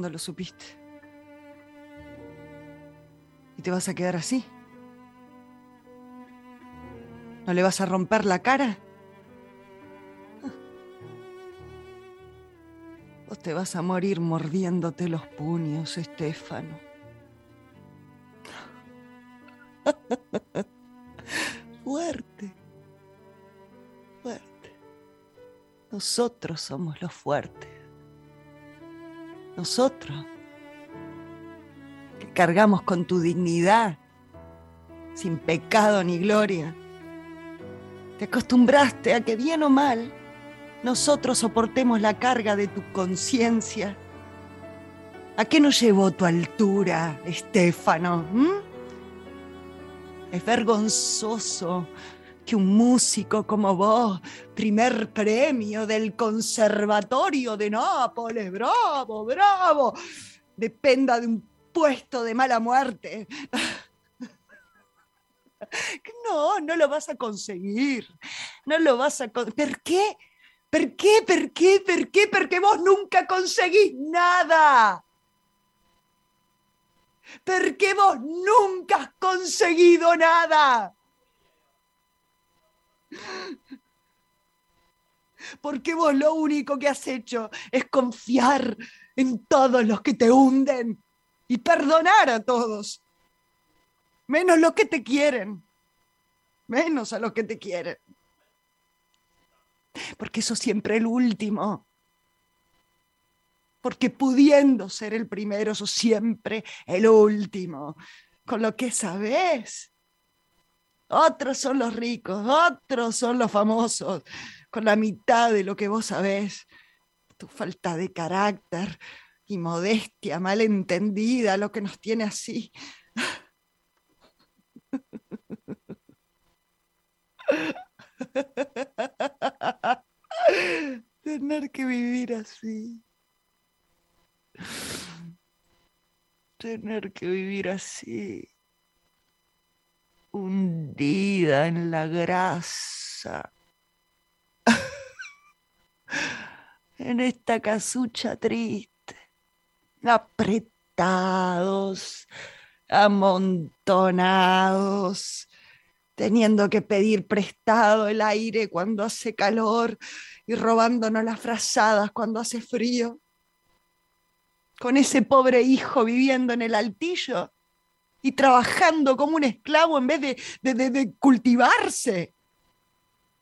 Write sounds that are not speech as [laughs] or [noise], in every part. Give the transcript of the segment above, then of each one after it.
¿Cuándo lo supiste? ¿Y te vas a quedar así? ¿No le vas a romper la cara? Vos te vas a morir mordiéndote los puños, Estefano. [laughs] fuerte, fuerte. Nosotros somos los fuertes. Nosotros, que cargamos con tu dignidad, sin pecado ni gloria. Te acostumbraste a que bien o mal, nosotros soportemos la carga de tu conciencia. ¿A qué nos llevó tu altura, Estefano? Es vergonzoso que un músico como vos, primer premio del Conservatorio de Nápoles, bravo, bravo, dependa de un puesto de mala muerte. [laughs] No, no lo vas a conseguir. No lo vas a conseguir. ¿Por qué? ¿Por qué? ¿Por qué? ¿Por qué? Porque vos nunca conseguís nada. Porque vos nunca has conseguido nada. Porque vos lo único que has hecho es confiar en todos los que te hunden y perdonar a todos. Menos los que te quieren. Menos a los que te quieren. Porque eso siempre el último. Porque pudiendo ser el primero, sos siempre el último. Con lo que sabes. Otros son los ricos, otros son los famosos, con la mitad de lo que vos sabés. Tu falta de carácter y modestia mal entendida, lo que nos tiene así. [laughs] Tener que vivir así. Tener que vivir así. Hundida en la grasa. [laughs] en esta casucha triste. Apretados, amontonados teniendo que pedir prestado el aire cuando hace calor y robándonos las frazadas cuando hace frío. Con ese pobre hijo viviendo en el altillo y trabajando como un esclavo en vez de, de, cultivarse.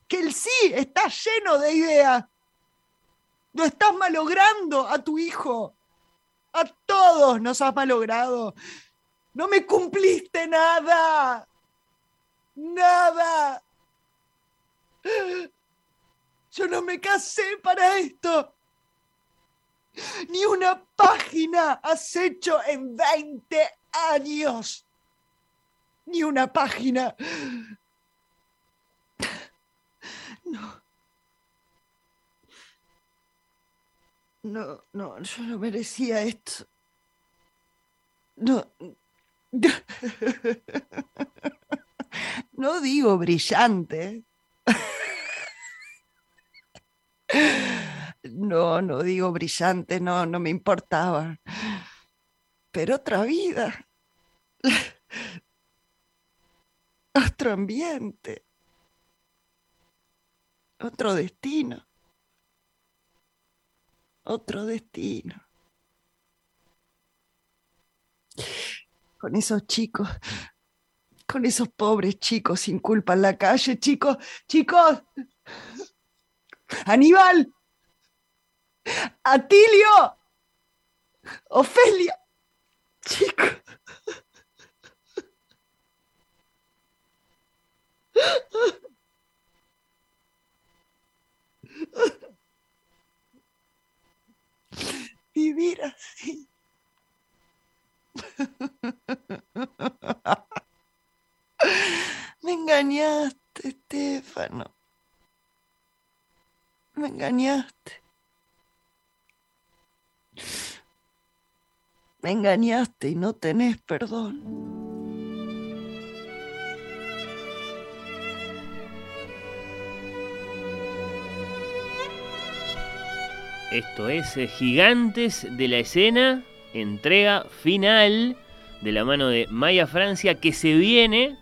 Que él sí está lleno de ideas. Lo estás malogrando a tu hijo. A todos nos has malogrado. No me cumpliste nada nada. Yo no me casé para esto. Ni una página has hecho en 20 años. Ni una página. No. No, no, yo no merecía esto. No. No digo brillante. No, no digo brillante, no, no me importaba. Pero otra vida. [laughs] Otro ambiente. Otro destino. Otro destino. Con esos chicos con esos pobres chicos sin culpa en la calle. Chicos, chicos. Aníbal. Atilio. Ofelia. Chicos. Vivir así. Me engañaste, Estefano. Me engañaste. Engañaste y no tenés perdón. Esto es eh, Gigantes de la Escena entrega final de la mano de Maya Francia que se viene,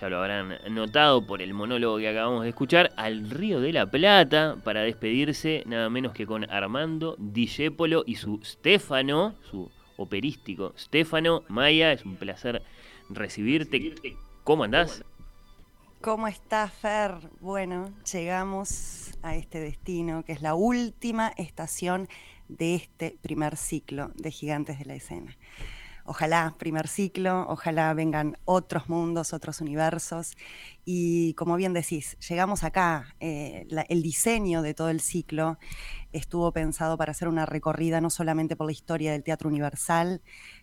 ya lo habrán notado por el monólogo que acabamos de escuchar, al Río de la Plata para despedirse nada menos que con Armando Discépolo y su Stefano, su operístico Stefano. Maya, es un placer recibirte. ¿Cómo andás? ¿Cómo estás, Fer? Bueno, llegamos a este destino que es la última estación de este primer ciclo de Gigantes de la Escena. Ojalá, primer ciclo, ojalá vengan otros mundos, otros universos. Y como bien decís, llegamos acá, eh, el diseño de todo el ciclo estuvo pensado para hacer una recorrida no solamente por la historia del teatro universal,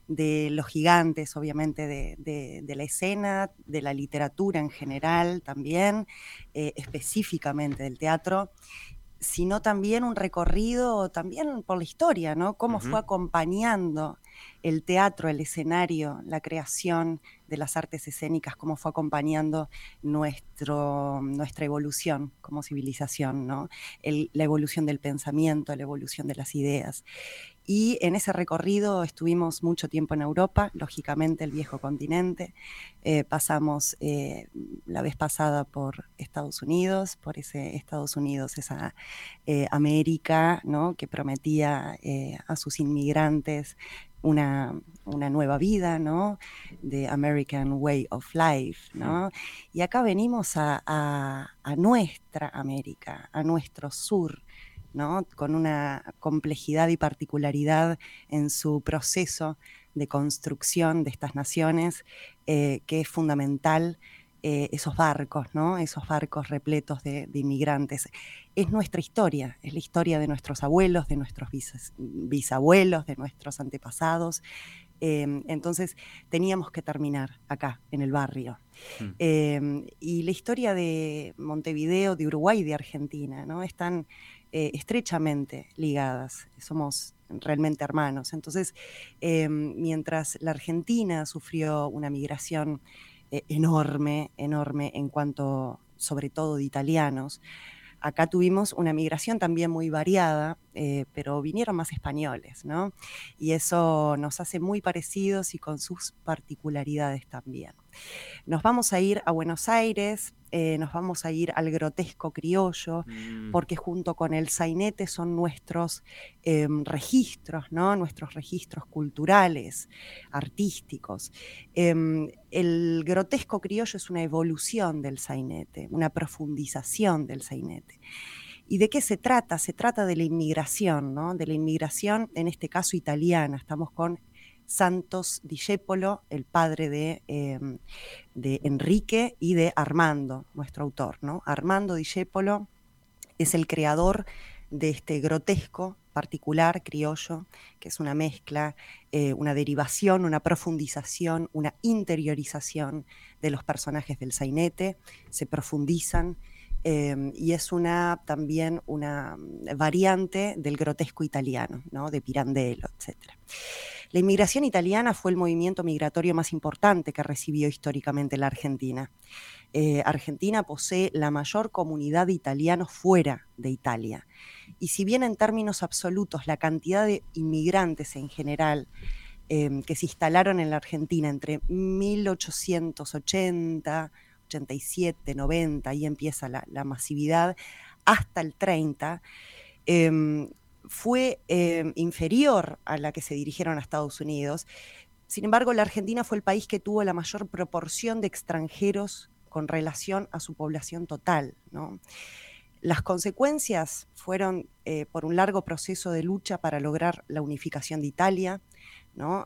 de los gigantes, obviamente, de, la escena, de la literatura en general también, eh, específicamente del teatro, sino también un recorrido también por la historia, ¿no? Cómo fue acompañando el teatro, el escenario, la creación de las artes escénicas, cómo fue acompañando nuestro, nuestra evolución como civilización, ¿no? la evolución del pensamiento, la evolución de las ideas. Y en ese recorrido estuvimos mucho tiempo en Europa, lógicamente el viejo continente. Eh, pasamos eh, la vez pasada por Estados Unidos, por ese Estados Unidos, esa eh, América ¿no? que prometía a sus inmigrantes una, nueva vida, ¿no? De American Way of Life, ¿no? Y acá venimos a, a nuestra América, a nuestro sur, ¿no? Con una complejidad y particularidad en su proceso de construcción de estas naciones, eh, que es fundamental eh, esos barcos, ¿no? esos barcos repletos de, inmigrantes. Es nuestra historia, es la historia de nuestros abuelos, de nuestros bisabuelos, de nuestros antepasados. Em, entonces teníamos que terminar acá, en el barrio. Mm. Em, y la historia de Montevideo, de Uruguay de Argentina, ¿no? están eh, estrechamente ligadas. Somos realmente hermanos. Entonces, em, mientras la Argentina sufrió una migración eh, enorme, enorme en cuanto sobre todo de italianos, acá tuvimos una migración también muy variada, eh, pero vinieron más españoles, ¿no? Y eso nos hace muy parecidos y con sus particularidades también. Nos vamos a ir a Buenos Aires, eh, nos vamos a ir al grotesco criollo, mm. porque junto con el sainete son nuestros em, registros, ¿no? nuestros registros culturales, artísticos. Em, el grotesco criollo es una evolución del sainete, una profundización del sainete. ¿Y de qué se trata? Se trata de la inmigración, ¿no? de la inmigración, en este caso italiana. Estamos con Santos Discépolo, el padre em, de, Enrique y de Armando, nuestro autor. ¿no? Armando Discépolo es el creador de este grotesco particular criollo, que es una mezcla, eh, una derivación, una profundización, una interiorización de los personajes del sainete, se profundizan em, y es una también una variante del grotesco italiano, ¿no? de Pirandello, etc. La inmigración italiana fue el movimiento migratorio más importante que recibió históricamente la Argentina. Eh, Argentina posee la mayor comunidad de italianos fuera de Italia. Y si bien en términos absolutos la cantidad de inmigrantes en general em, que se instalaron en la Argentina entre 1880, 87, 90, ahí empieza la, masividad, hasta el 30, fue em, inferior a la que se dirigieron a Estados Unidos. Sin embargo, la Argentina fue el país que tuvo la mayor proporción de extranjeros con relación a su población total. Las consecuencias fueron eh, por un largo proceso de lucha para lograr la unificación de Italia,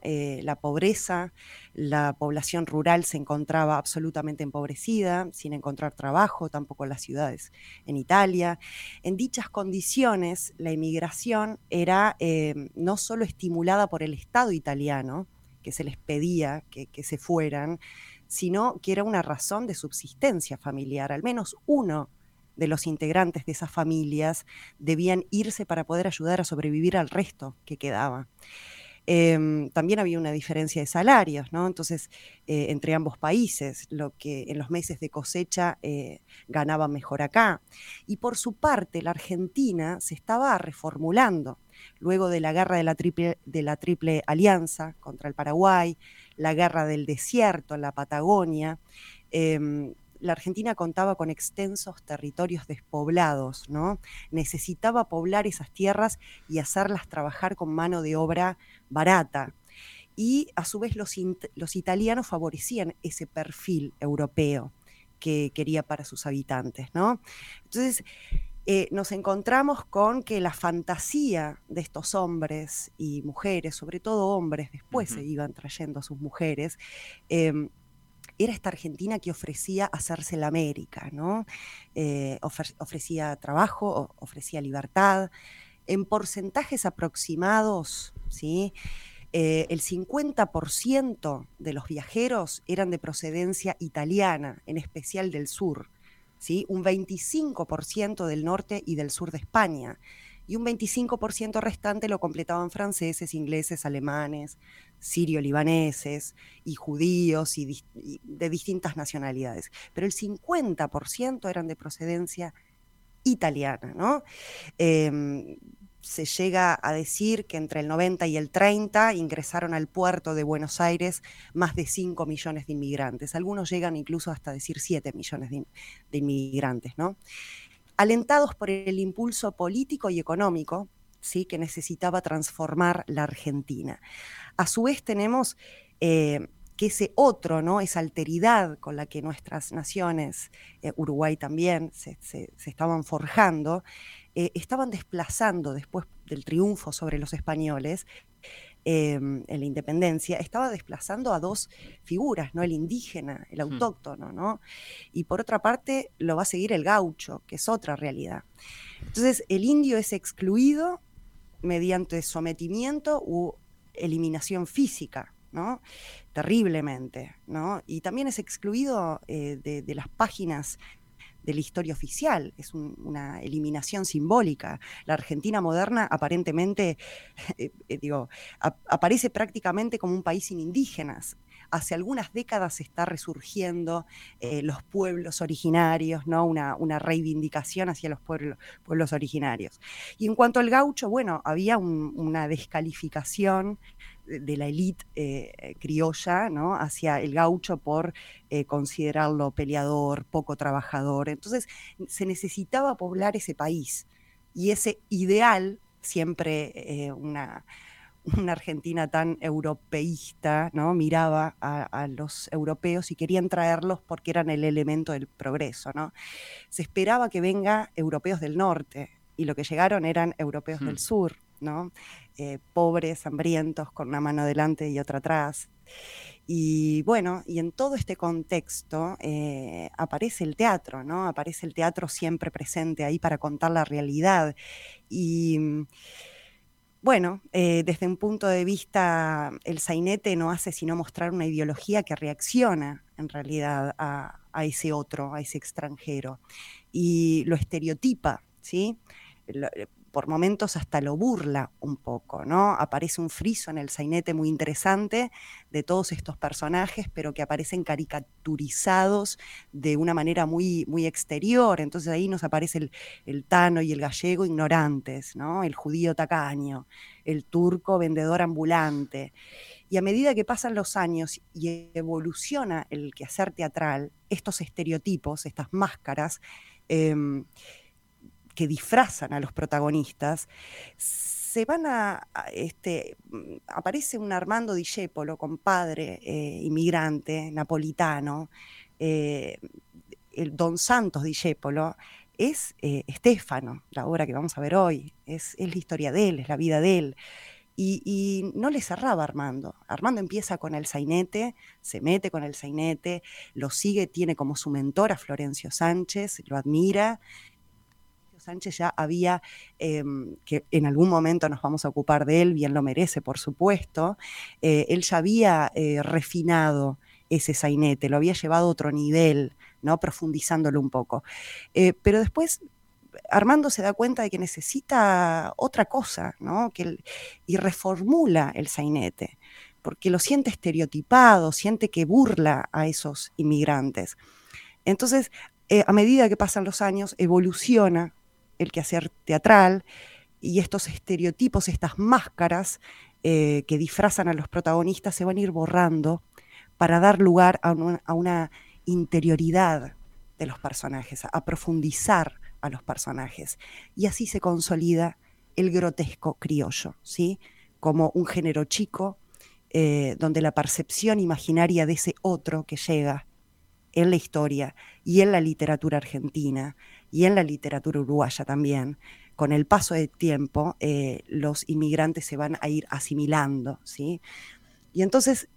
eh, la pobreza, la población rural se encontraba absolutamente empobrecida, sin encontrar trabajo, tampoco en las ciudades en Italia. En dichas condiciones, la emigración era eh, no solo estimulada por el Estado italiano, que se les pedía que se fueran, sino que era una razón de subsistencia familiar. Al menos uno de los integrantes de esas familias debían irse para poder ayudar a sobrevivir al resto que quedaba. Em, también había una diferencia de salarios, ¿no? Entonces, eh, entre ambos países, lo que en los meses de cosecha eh, ganaba mejor acá. Y por su parte, la Argentina se estaba reformulando. luego de la guerra de la Triple, de la triple Alianza contra el Paraguay, la guerra del desierto en la Patagonia, em, la Argentina contaba con extensos territorios despoblados, ¿no? Necesitaba poblar esas tierras y hacerlas trabajar con mano de obra barata. Y a su vez los, los italianos favorecían ese perfil europeo que quería para sus habitantes, ¿no? Entonces, eh, nos encontramos con que la fantasía de estos hombres y mujeres, sobre todo hombres, después se iban trayendo a sus mujeres, em, era esta Argentina que ofrecía hacerse la América, ¿no? Eh, ofrecía trabajo, ofrecía libertad. En porcentajes aproximados, ¿sí? Eh, el 50% de los viajeros eran de procedencia italiana, en especial del sur, ¿sí? un 25% del norte y del sur de España, y un 25% restante lo completaban franceses, ingleses, alemanes, sirio-libaneses y judíos y, de distintas nacionalidades. Pero el 50% eran de procedencia italiana, ¿no? Em, se llega a decir que entre el 90 y el 30 ingresaron al puerto de Buenos Aires más de 5 millones de inmigrantes. Algunos llegan incluso hasta decir 7 millones de, de inmigrantes, ¿no? Alentados por el impulso político y económico ¿sí? que necesitaba transformar la Argentina. A su vez tenemos eh, que ese otro, ¿no? esa alteridad con la que nuestras naciones, eh, Uruguay también, se, estaban forjando, eh, estaban desplazando después del triunfo sobre los españoles em, en la independencia, estaba desplazando a dos figuras, ¿no? El indígena, el hmm. autóctono, ¿no? Y por otra parte lo va a seguir el gaucho, que es otra realidad. Entonces, el indio es excluido mediante sometimiento u eliminación física, ¿no? Terriblemente, ¿no? Y también es excluido eh, de, las páginas de la historia oficial, es una eliminación simbólica. La Argentina moderna aparentemente, [laughs] eh, eh, digo, aparece prácticamente como un país sin indígenas, hace algunas décadas está resurgiendo eh, los pueblos originarios, ¿no? Una, una reivindicación hacia los pueblos, pueblos, originarios. Y en cuanto al gaucho, bueno, había una descalificación de la élite eh, criolla ¿no? hacia el gaucho por eh, considerarlo peleador, poco trabajador. Entonces se necesitaba poblar ese país y ese ideal, siempre una, una Argentina tan europeísta, ¿no? Miraba a, los europeos y querían traerlos porque eran el elemento del progreso, ¿no? Se esperaba que venga europeos del norte y lo que llegaron eran europeos del hmm. sur, ¿no? Eh, pobres, hambrientos, con una mano delante y otra atrás. Y bueno, y en todo este contexto eh, aparece el teatro, ¿no? Aparece el teatro siempre presente ahí para contar la realidad. Y bueno, eh, desde un punto de vista, el sainete no hace sino mostrar una ideología que reacciona en realidad a, a ese otro, a ese extranjero, y lo estereotipa, ¿sí? Por momentos hasta lo burla un poco, ¿no? Aparece un friso en el sainete muy interesante de todos estos personajes, pero que aparecen caricaturizados de una manera muy, muy exterior. Entonces ahí nos aparece el, el tano y el gallego ignorantes, ¿no? El judío tacaño, el turco vendedor ambulante. Y a medida que pasan los años y evoluciona el quehacer teatral, estos estereotipos, estas máscaras, em, que disfrazan a los protagonistas, se van a, este, mm, aparece un Armando Discepolo, compadre eh, inmigrante, napolitano, eh, el Don Santos Discepolo, es eh, Estefano, la obra que vamos a ver hoy, es, es, la historia de él, es la vida de él. Y, y, no le cerraba Armando. Armando empieza con el sainete, se mete con el sainete, lo sigue, tiene como su mentor a Florencio Sánchez, lo admira Sánchez ya había, em, que en algún momento nos vamos a ocupar de él, bien lo merece, por supuesto, eh, él ya había eh, refinado ese sainete, lo había llevado a otro nivel, ¿no? profundizándolo un poco. Eh, pero después Armando se da cuenta de que necesita otra cosa, ¿no? Que y reformula el sainete, porque lo siente estereotipado, siente que burla a esos inmigrantes. Entonces, a medida que pasan los años, evoluciona el quehacer teatral y estos estereotipos, estas máscaras eh, que disfrazan a los protagonistas se van a ir borrando para dar lugar a una, interioridad de los personajes, a profundizar a los personajes. Y así se consolida el grotesco criollo, ¿sí? Como un género chico, eh, donde la percepción imaginaria de ese otro que llega en la historia y en la literatura argentina y en la literatura uruguaya también, con el paso del tiempo, eh, los inmigrantes se van a ir asimilando, ¿sí? Y entonces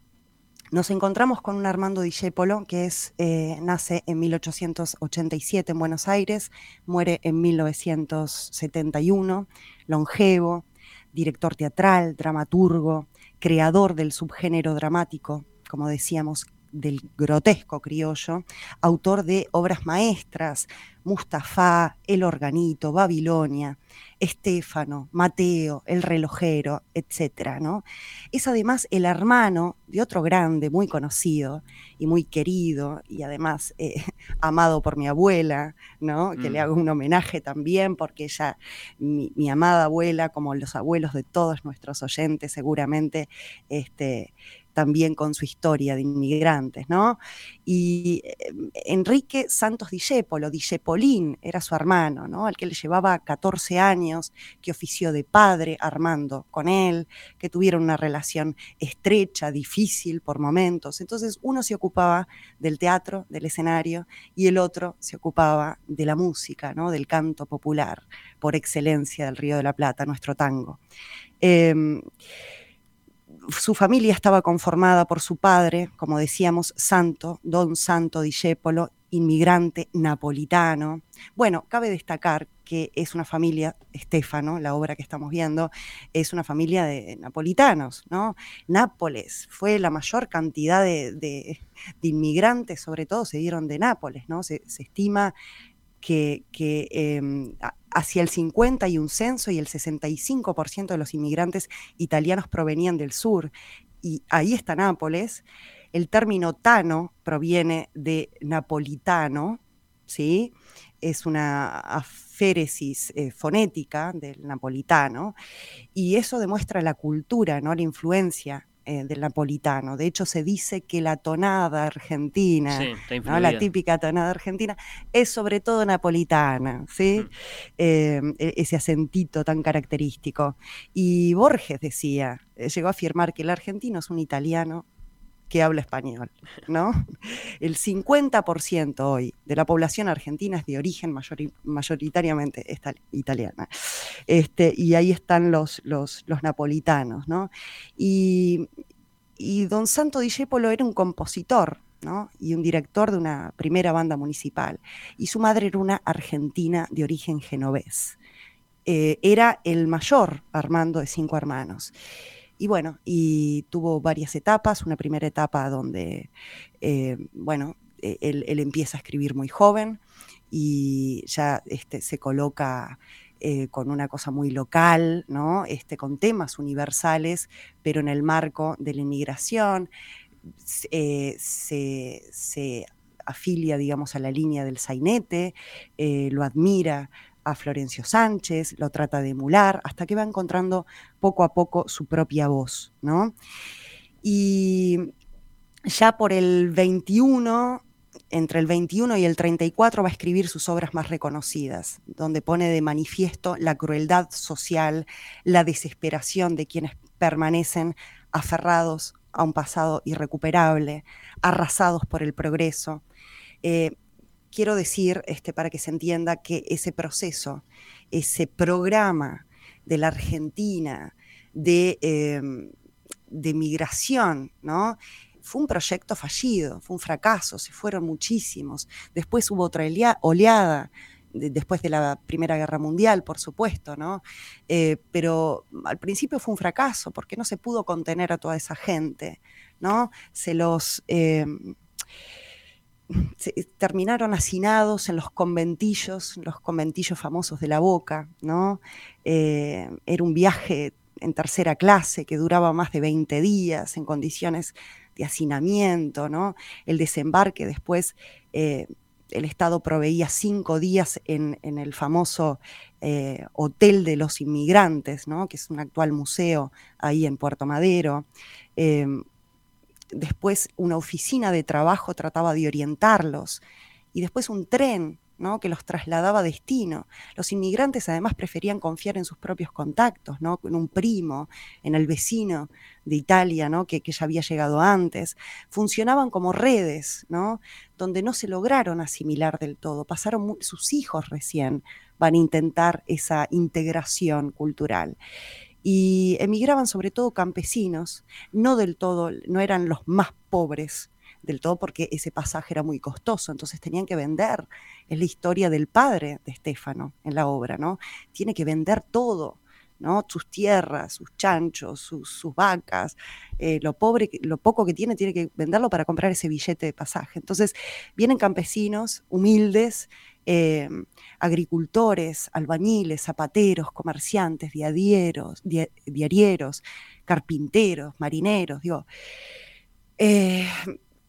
nos encontramos con un Armando Discépolo que es, eh, nace en 1887 en Buenos Aires, muere en 1971, longevo, director teatral, dramaturgo, creador del subgénero dramático, como decíamos, del grotesco criollo, autor de obras maestras, Mustafa, El Organito, Babilonia, Estéfano, Mateo, El Relojero, etc. ¿no? Es además el hermano de otro grande, muy conocido y muy querido, y además eh, [laughs] amado por mi abuela, ¿no? que le mm. hago un homenaje también, porque ella, mi, mi, amada abuela, como los abuelos de todos nuestros oyentes, seguramente este, también con su historia de inmigrantes, ¿no? Y eh, Enrique Santos Discépolo, Discepolín, era su hermano, ¿no? Al que le llevaba 14 años, que ofició de padre, Armando, con él, que tuvieron una relación estrecha, difícil por momentos. Entonces, uno se ocupaba del teatro, del escenario, y el otro se ocupaba de la música, ¿no? Del canto popular, por excelencia del Río de la Plata, nuestro tango. Em, su familia estaba conformada por su padre, como decíamos, Santo, don Santo Discépolo, inmigrante napolitano. Bueno, cabe destacar que es una familia, Estefano, la obra que estamos viendo, es una familia de napolitanos, ¿no? Nápoles fue la mayor cantidad de, inmigrantes, sobre todo se dieron de Nápoles, ¿no? Se, estima que, em, hacia el 50 y un censo y el 65% de los inmigrantes italianos provenían del sur. Y ahí está Nápoles. El término tano proviene de napolitano, ¿sí? Es una aféresis eh, fonética del napolitano, y eso demuestra la cultura, ¿no? la influencia eh, del napolitano. De hecho, se dice que la tonada argentina, la típica tonada argentina, es sobre todo napolitana, ¿sí? Eh, e-, ese acentito tan característico. Y Borges decía, eh, llegó a afirmar que el argentino es un italiano que habla español, ¿no? El 50% hoy de la población argentina es de origen mayoritariamente italiana. Este, y ahí están los, los, napolitanos, ¿no? Y, don Santo Discépolo era un compositor, ¿no? y un director de una primera banda municipal. Y su madre era una argentina de origen genovés. Eh, era el mayor Armando de cinco hermanos. Y bueno, y tuvo varias etapas. Una primera etapa donde, eh, bueno, e-, él, empieza a escribir muy joven y ya este, se coloca eh, con una cosa muy local, ¿no? Este, con temas universales, pero en el marco de la inmigración. Eh, se, se, afilia, digamos, a la línea del sainete, lo admira a Florencio Sánchez, lo trata de emular, hasta que va encontrando poco a poco su propia voz, ¿no? Y ya por el 21, entre el 21 y el 34 va a escribir sus obras más reconocidas, donde pone de manifiesto la crueldad social, la desesperación de quienes permanecen aferrados a un pasado irrecuperable, arrasados por el progreso. Eh, quiero decir, este, para que se entienda, que ese proceso, ese programa de la Argentina de, em, de migración, ¿no? Fue un proyecto fallido, fue un fracaso, se fueron muchísimos. Después hubo otra oleada, después de la Primera Guerra Mundial, por supuesto, ¿no? Eh, pero al principio fue un fracaso porque no se pudo contener a toda esa gente, ¿no? Se los... Em, terminaron hacinados en los conventillos, los conventillos famosos de la Boca, ¿no? Eh, era un viaje en tercera clase que duraba más de 20 días en condiciones de hacinamiento, ¿no? El desembarque después eh, el Estado proveía cinco días en, el famoso eh, Hotel de los Inmigrantes, que es un actual museo ahí en Puerto Madero. Después una oficina de trabajo trataba de orientarlos y después un tren que los trasladaba a destino. Los inmigrantes además preferían confiar en sus propios contactos, ¿no? en un primo, en el vecino de Italia, ¿no? que, ya había llegado antes. Funcionaban como redes, ¿no? donde no se lograron asimilar del todo. Pasaron sus hijos recién, van a intentar esa integración cultural y emigraban sobre todo campesinos, no del todo, no eran los más pobres del todo porque ese pasaje era muy costoso, entonces tenían que vender. Es la historia del padre de Estefano en la obra, ¿no? Tiene que vender todo. ¿no? sus tierras, sus chanchos, sus, vacas, eh, lo, pobre, lo poco que tiene, tiene que venderlo para comprar ese billete de pasaje. Entonces vienen campesinos humildes, eh, agricultores, albañiles, zapateros, comerciantes, diarieros, diarieros carpinteros, marineros, digo. Eh,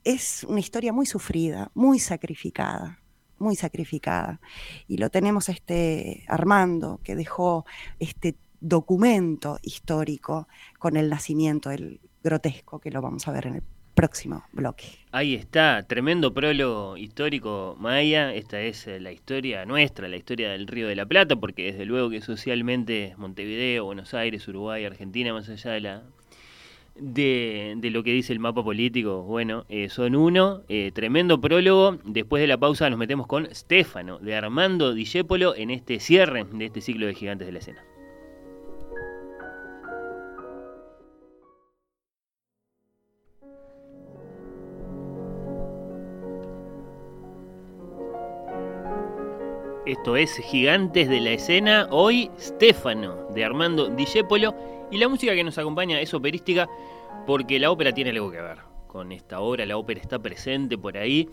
es una historia muy sufrida, muy sacrificada, muy sacrificada. Y lo tenemos este Armando, que dejó este documento histórico con el nacimiento del grotesco, que lo vamos a ver en el próximo bloque. Ahí está, tremendo prólogo histórico Maya. Esta es eh, la historia nuestra, la historia del Río de la Plata, porque desde luego que socialmente Montevideo, Buenos Aires, Uruguay, Argentina, más allá de la de, lo que dice el mapa político. Bueno, eh, son uno, eh, tremendo prólogo. Después de la pausa nos metemos con Stefano, de Armando Dijépolo, en este cierre de este ciclo de gigantes de la escena. Esto es Gigantes de la Escena. Hoy, Stefano, de Armando Dijépolo. Y la música que nos acompaña es operística porque la ópera tiene algo que ver con esta obra. La ópera está presente por ahí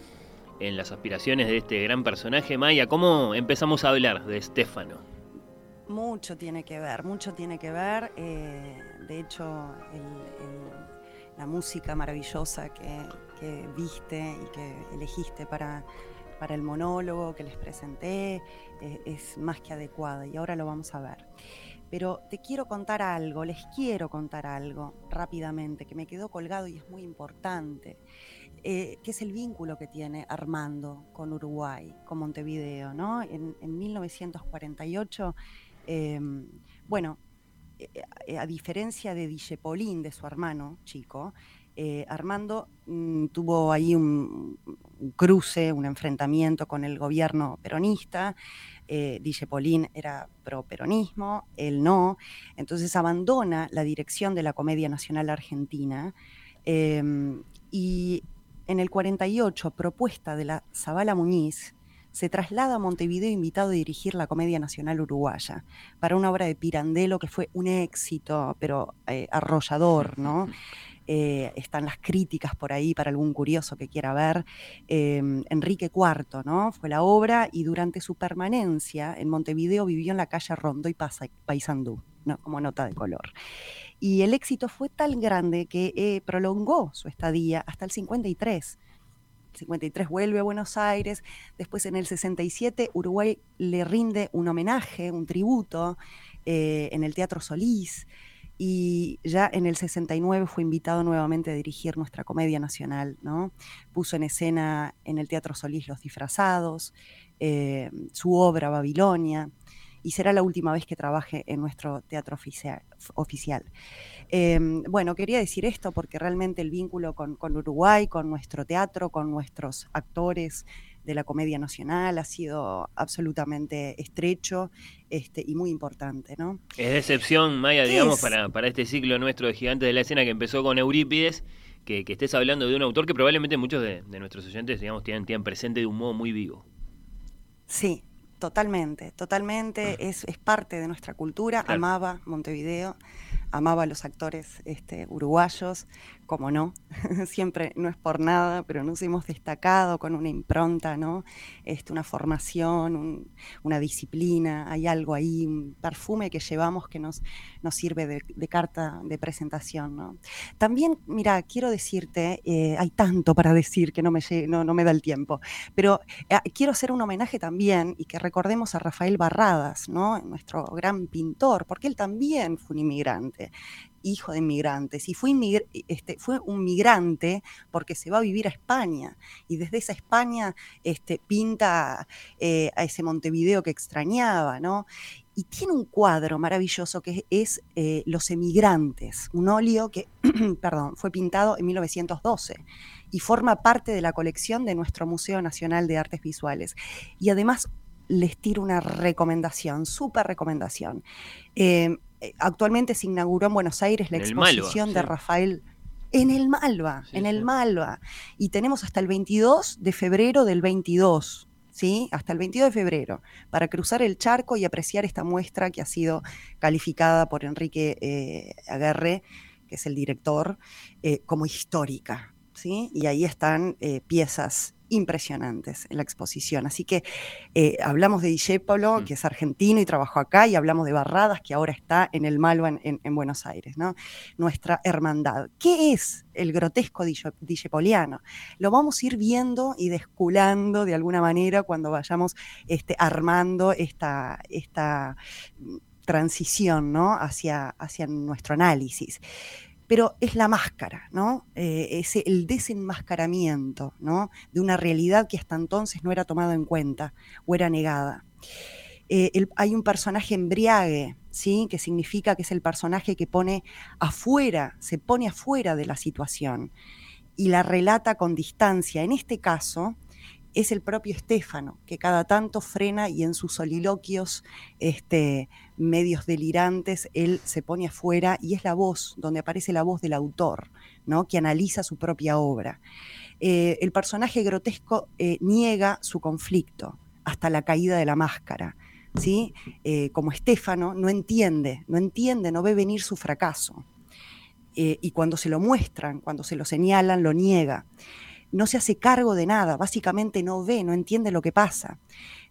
en las aspiraciones de este gran personaje. Maya, ¿cómo empezamos a hablar de Stefano? Mucho tiene que ver, mucho tiene que ver. Eh, de hecho, la música maravillosa que, viste y que elegiste para, para el monólogo que les presenté eh, es más que adecuada y ahora lo vamos a ver pero te quiero contar algo, les quiero contar algo rápidamente, que me quedó colgado y es muy importante, eh, que es el vínculo que tiene Armando con Uruguay, con Montevideo, ¿no? En, 1948, em, bueno, eh, a diferencia de Dijepolín, de su hermano chico, eh, Armando mm, tuvo ahí un, cruce, un enfrentamiento con el gobierno peronista. Eh, Polín era pro-peronismo, él no. Entonces abandona la dirección de la Comedia Nacional Argentina em, y en el 48, propuesta de la Zabala Muñiz, se traslada a Montevideo invitado a dirigir la Comedia Nacional Uruguaya para una obra de Pirandello que fue un éxito, pero eh, arrollador, ¿no? [laughs] Eh, están las críticas por ahí para algún curioso que quiera ver. Em, Enrique IV, ¿no? Fue la obra y durante su permanencia en Montevideo vivió en la calle Rondo y Paysandú, ¿no? como nota de color. Y el éxito fue tan grande que eh, prolongó su estadía hasta el 53. El 53 vuelve a Buenos Aires, después en el 67 Uruguay le rinde un homenaje, un tributo eh, en el Teatro Solís y ya en el 69 fue invitado nuevamente a dirigir nuestra comedia nacional, ¿no? Puso en escena en el Teatro Solís Los Disfrazados, eh, su obra Babilonia, y será la última vez que trabaje en nuestro teatro oficial. Em, bueno, quería decir esto porque realmente el vínculo con, Uruguay, con nuestro teatro, con nuestros actores, de la Comedia Nacional ha sido absolutamente estrecho este, y muy importante. ¿no? Es de excepción, Maya, digamos, para, para este ciclo nuestro de Gigantes de la Escena que empezó con Eurípides, que, estés hablando de un autor que probablemente muchos de, nuestros oyentes digamos, tienen, tienen presente de un modo muy vivo. Sí, Totalmente, totalmente, es, es, parte de nuestra cultura, amaba Montevideo, amaba a los actores este, uruguayos, como no, [laughs] siempre no es por nada, pero nos hemos destacado con una impronta, ¿no? Este, una formación, una disciplina, hay algo ahí, un perfume que llevamos que nos, nos sirve de, carta de presentación, ¿no? También, mira, quiero decirte, eh, hay tanto para decir que no me, no, no me da el tiempo, pero eh, quiero hacer un homenaje también y que recordemos a Rafael Barradas, ¿no? Nuestro gran pintor, porque él también fue un inmigrante hijo de inmigrantes y fue, este, fue un migrante porque se va a vivir a España y desde esa España este, pinta eh, a ese Montevideo que extrañaba, ¿no? Y tiene un cuadro maravilloso que es eh, Los emigrantes, un óleo que, [clears throat] perdón, fue pintado en 1912 y forma parte de la colección de nuestro Museo Nacional de Artes Visuales. Y además les tiro una recomendación, súper recomendación. Eh, actualmente se inauguró en Buenos Aires la exposición de Rafael en el Malva, en el Malva. Y tenemos hasta el 22 de febrero del 22. ¿Sí? Hasta el 22 de febrero, para cruzar el charco y apreciar esta muestra que ha sido calificada por Enrique eh, Aguerre, que es el director, eh, como histórica. ¿sí? Y ahí están piezas impresionantes en la exposición. Así que eh, hablamos de Dijépolo, mm. que es argentino y trabajó acá, y hablamos de Barradas, que ahora está en el Malva en, Buenos Aires, ¿no? Nuestra hermandad. ¿Qué es el grotesco dijepoliano? Lo vamos a ir viendo y desculando de alguna manera cuando vayamos este, armando esta, esta mm, transición ¿no? hacia, hacia nuestro análisis pero es la máscara, ¿no? Eh, es el desenmascaramiento, ¿no? De una realidad que hasta entonces no era tomada en cuenta o era negada. Eh, hay un personaje embriague, ¿sí? Que significa que es el personaje que pone afuera, se pone afuera de la situación y la relata con distancia. En este caso, es el propio Estéfano, que cada tanto frena y en sus soliloquios este, medios delirantes, él se pone afuera y es la voz, donde aparece la voz del autor, ¿no? que analiza su propia obra. Eh, el personaje grotesco eh, niega su conflicto hasta la caída de la máscara. ¿sí? Eh, como Estéfano, no entiende, no entiende, no ve venir su fracaso. y cuando se lo muestran, cuando se lo señalan, lo niega no se hace cargo de nada, básicamente no ve, no entiende lo que pasa.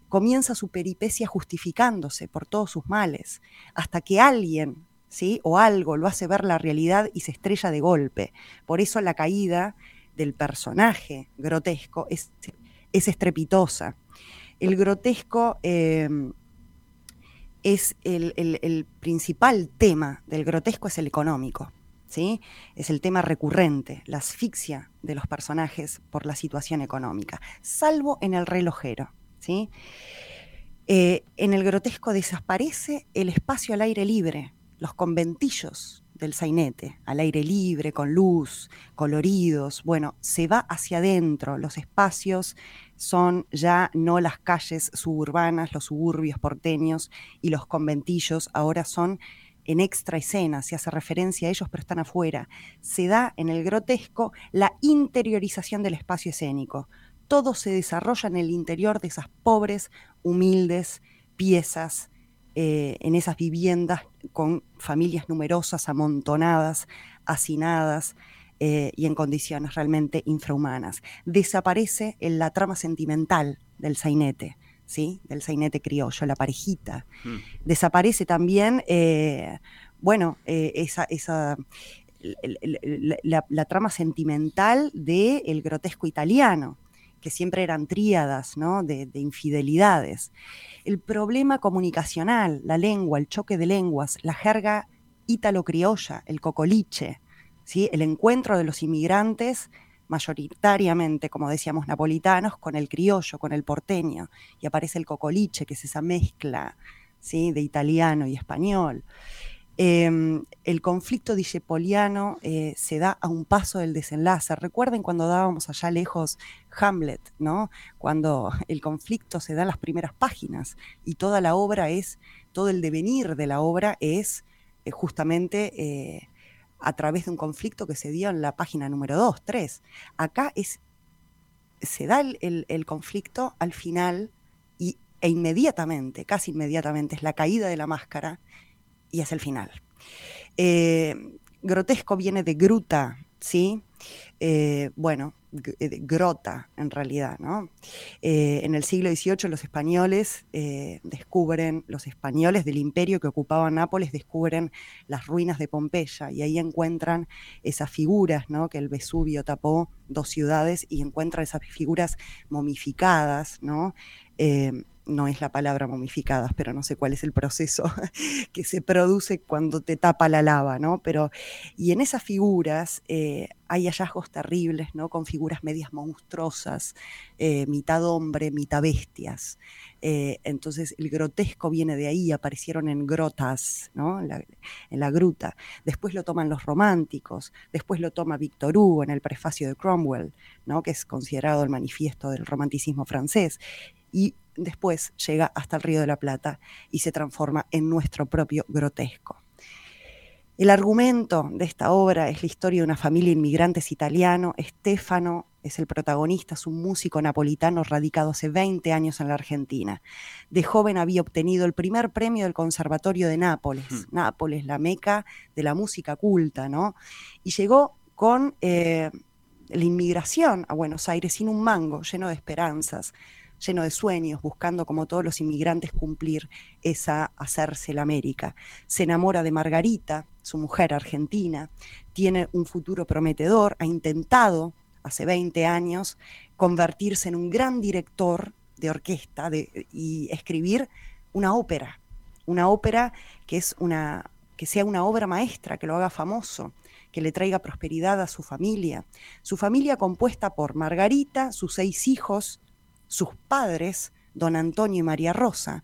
Comienza su peripecia justificándose por todos sus males, hasta que alguien, ¿sí? o algo lo hace ver la realidad y se estrella de golpe. Por eso la caída del personaje grotesco es, estrepitosa. El grotesco em, es el principal tema del grotesco es el económico. Es el tema recurrente, la asfixia de los personajes por la situación económica, salvo en el relojero, ¿sí? Eh, en el grotesco desaparece el espacio al aire libre, los conventillos del sainete, al aire libre, con luz, coloridos, bueno, se va hacia adentro, los espacios son ya no las calles suburbanas, los suburbios porteños y los conventillos, ahora son en extra escena, se hace referencia a ellos, pero están afuera. Se da en el grotesco la interiorización del espacio escénico. Todo se desarrolla en el interior de esas pobres, humildes piezas, eh, en esas viviendas con familias numerosas, amontonadas, hacinadas. Eh, y en condiciones realmente infrahumanas. Desaparece en la trama sentimental del sainete. ¿Sí? del sainete criollo, la parejita. Mm. Desaparece también, eh, bueno, eh, esa, esa la, trama sentimental del grotesco italiano, que siempre eran tríadas ¿no? de, infidelidades. El problema comunicacional, la lengua, el choque de lenguas, la jerga ítalo-criolla, el cocoliche, ¿sí? el encuentro de los inmigrantes mayoritariamente, como decíamos, napolitanos, con el criollo, con el porteño, y aparece el cocoliche, que es esa mezcla ¿sí? de italiano y español. Em, el conflicto dijepoliano eh, se da a un paso del desenlace. Recuerden cuando dábamos allá lejos Hamlet, ¿no? Cuando el conflicto se da en las primeras páginas y toda la obra es, todo el devenir de la obra es eh, justamente eh, a través de un conflicto que se dio en la página número 2, 3. Acá es, se da el, conflicto al final y, e inmediatamente, casi inmediatamente, es la caída de la máscara y es el final. Eh, grotesco viene de gruta, ¿sí? Eh, bueno, grota en realidad, ¿no? Eh, en el siglo XVIII los españoles descubren, los españoles del imperio que ocupaban Nápoles descubren las ruinas de Pompeya y ahí encuentran esas figuras, ¿no? Que el Vesubio tapó dos ciudades y encuentran esas figuras momificadas, ¿no? No es la palabra momificadas, pero no sé cuál es el proceso [laughs] que se produce cuando te tapa la lava, ¿no? Pero, y en esas figuras eh, hay hallazgos terribles, ¿no? Con figuras medias monstruosas, eh, mitad hombre, mitad bestias. Eh, entonces el grotesco viene de ahí, aparecieron en grotas, ¿no? En la, gruta. Después lo toman los románticos, después lo toma Victor Hugo en el prefacio de Cromwell, ¿no? Que es considerado el manifiesto del romanticismo francés. Y después llega hasta el Río de la Plata y se transforma en nuestro propio grotesco. El argumento de esta obra es la historia de una familia de inmigrantes italiano. Stefano es el protagonista, es un músico napolitano radicado hace 20 años en la Argentina. De joven había obtenido el primer premio del Conservatorio de Nápoles, hmm. Nápoles, la meca de la música culta, ¿no? Y llegó con eh, la inmigración a Buenos Aires sin un mango, lleno de esperanzas, lleno de sueños, buscando como todos los inmigrantes cumplir esa hacerse la América. Se enamora de Margarita, su mujer argentina, tiene un futuro prometedor, ha intentado hace 20 años convertirse en un gran director de orquesta y escribir una ópera, una ópera que es una que sea una obra maestra, que lo haga famoso, que le traiga prosperidad a su familia. Su familia compuesta por Margarita, sus seis hijos, sus padres, don Antonio y María Rosa,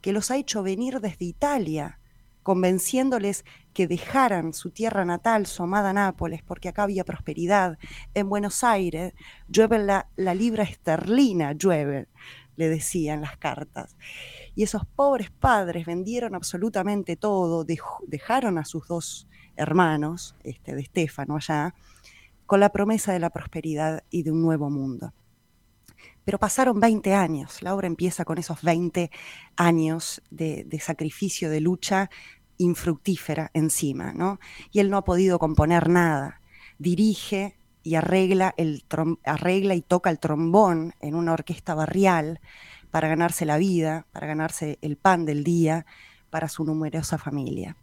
que los ha hecho venir desde Italia, convenciéndoles que dejaran su tierra natal, su amada Nápoles, porque acá había prosperidad. En Buenos Aires llueve la, libra esterlina, llueve, le decían las cartas. Y esos pobres padres vendieron absolutamente todo, dejaron a sus dos hermanos, este, de Estefano allá, con la promesa de la prosperidad y de un nuevo mundo. Pero pasaron 20 años, la obra empieza con esos 20 años de, sacrificio, de lucha infructífera encima, ¿no? Y él no ha podido componer nada. Dirige y arregla, el arregla y toca el trombón en una orquesta barrial para ganarse la vida, para ganarse el pan del día para su numerosa familia.